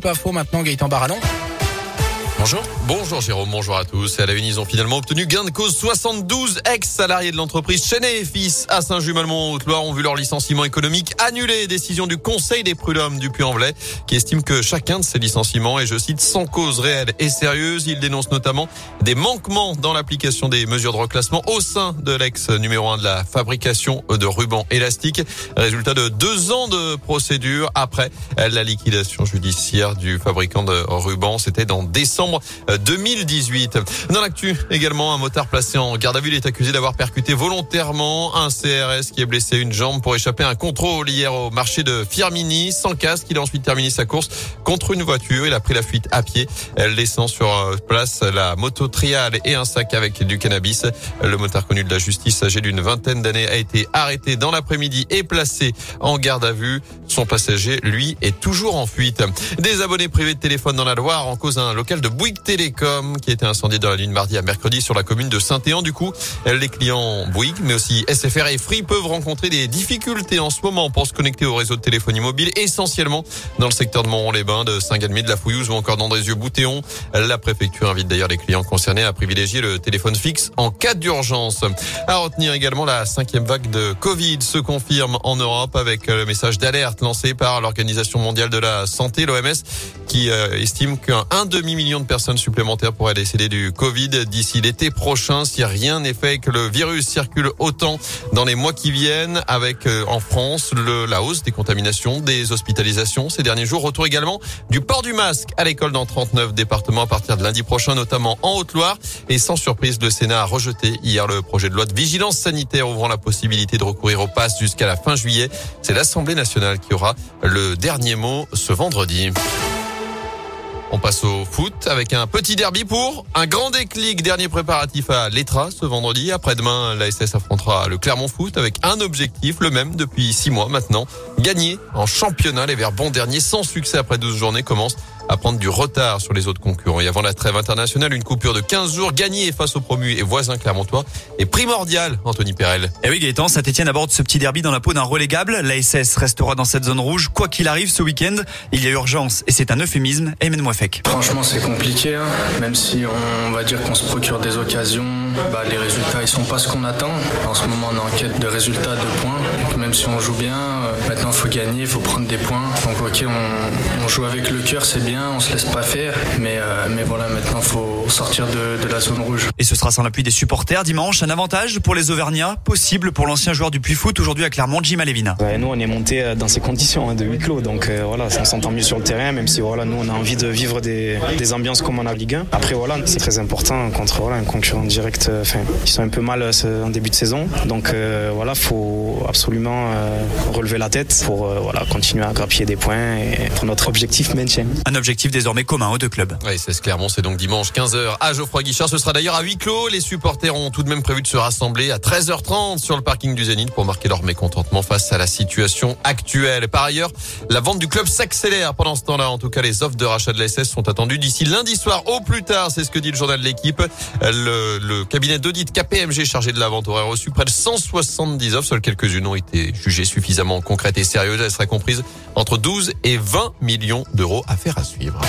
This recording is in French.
Pas faux maintenant Gaëtan Baranon. Bonjour. Bonjour Jérôme, bonjour à tous. À la une, ils ont finalement obtenu gain de cause. 72 ex-salariés de l'entreprise Chenet et Fils à Saint-Jumalmont, Haute-Loire, ont vu leur licenciement économique annulé. Décision du Conseil des prud'hommes du Puy-en-Velay, qui estime que chacun de ces licenciements est, je cite, sans cause réelle et sérieuse. Il dénonce notamment des manquements dans l'application des mesures de reclassement au sein de l'ex numéro 1 de la fabrication de rubans élastiques. Résultat de deux ans de procédure après la liquidation judiciaire du fabricant de rubans. C'était dans décembre 2018. Euh, Dans l'actu, également, un motard placé en garde à vue est accusé d'avoir percuté volontairement un CRS qui est blessé une jambe pour échapper à un contrôle hier au marché de Firmini. Sans casque, il a ensuite terminé sa course contre une voiture. Il a pris la fuite à pied, laissant sur euh, place la moto trial et un sac avec du cannabis. Le motard connu de la justice, âgé d'une vingtaine d'années, a été arrêté dans l'après-midi et placé en garde à vue. Son passager, lui, est toujours en fuite. Des abonnés privés de téléphone dans la Loire en cause un local de Bouygues Télécom qui a été incendié dans la nuit de mardi à mercredi sur la commune de Saint-Éan. Du coup, les clients Bouygues, mais aussi SFR et Free peuvent rencontrer des difficultés en ce moment pour se connecter au réseau de téléphonie mobile, essentiellement dans le secteur de Montron-les-Bains, de Saint-Galmier, de la Fouillouse ou encore d'Andrézieux-Boutéon. La préfecture invite d'ailleurs les clients concernés à privilégier le téléphone fixe en cas d'urgence. À retenir également la cinquième vague de Covid se confirme en Europe avec le message d'alerte lancé par l'Organisation mondiale de la santé, l'OMS, qui euh, estime qu'un demi-million de personnes supplémentaires pourraient décéder du Covid d'ici l'été prochain si rien n'est fait et que le virus circule autant dans les mois qui viennent avec euh, en France le, la hausse des contaminations, des hospitalisations ces derniers jours. Retour également du port du masque à l'école dans 39 départements à partir de lundi prochain, notamment en Haute-Loire. Et sans surprise, le Sénat a rejeté hier le projet de loi de vigilance sanitaire ouvrant la possibilité de recourir au pass jusqu'à la fin juillet. C'est l'Assemblée nationale qui aura le dernier mot ce vendredi. On passe au foot avec un petit derby pour un grand déclic. Dernier préparatif à l'Etra ce vendredi. Après-demain, la SS affrontera le Clermont Foot avec un objectif, le même depuis six mois maintenant. Gagner en championnat. Les Verts bons derniers sans succès après 12 journées commencent à prendre du retard sur les autres concurrents. Et avant la trêve internationale, une coupure de 15 jours gagnée face aux promus et voisins clermontois est primordiale, Anthony Perel. Et eh oui, Gaëtan, Saint-Etienne aborde ce petit derby dans la peau d'un relégable. La SS restera dans cette zone rouge. Quoi qu'il arrive ce week-end, il y a urgence et c'est un euphémisme. Aymen Mouafek. Franchement, c'est compliqué, hein. même si on va dire qu'on se procure des occasions. Bah, les résultats, ils sont pas ce qu'on attend. En ce moment, on est en quête de résultats, de points. Donc, même si on joue bien, euh, maintenant, il faut gagner, il faut prendre des points. Donc, ok, on, on joue avec le cœur, c'est bien on se laisse pas faire, mais, euh, mais voilà, maintenant faut sortir de, de, la zone rouge. Et ce sera sans l'appui des supporters dimanche, un avantage pour les Auvergnats, possible pour l'ancien joueur du Puy Foot aujourd'hui à Clermont, Jim Alevina. nous on est monté euh, dans ces conditions hein, de huis clos, donc euh, voilà, on s'entend mieux sur le terrain, même si voilà, nous on a envie de vivre des, des ambiances comme en a Ligue 1. Après voilà, c'est très important contre voilà, un concurrent direct, enfin, ils sont un peu mal en début de saison, donc voilà, faut absolument relever la tête pour voilà, continuer à grappiller des points et pour notre objectif maintien. Un objectif objectif désormais commun aux deux clubs. Oui, c'est Clermont, c'est donc dimanche 15h à Geoffroy Guichard. Ce sera d'ailleurs à huis clos. Les supporters ont tout de même prévu de se rassembler à 13h30 sur le parking du Zénith pour marquer leur mécontentement face à la situation actuelle. Par ailleurs, la vente du club s'accélère pendant ce temps-là. En tout cas, les offres de rachat de l'SS sont attendues d'ici lundi soir au plus tard. C'est ce que dit le journal de l'équipe. Le, le, cabinet d'audit KPMG chargé de la vente aurait reçu près de 170 offres. Seules quelques-unes ont été jugées suffisamment concrètes et sérieuses. Elles seraient comprises entre 12 et 20 millions d'euros à faire à suivre.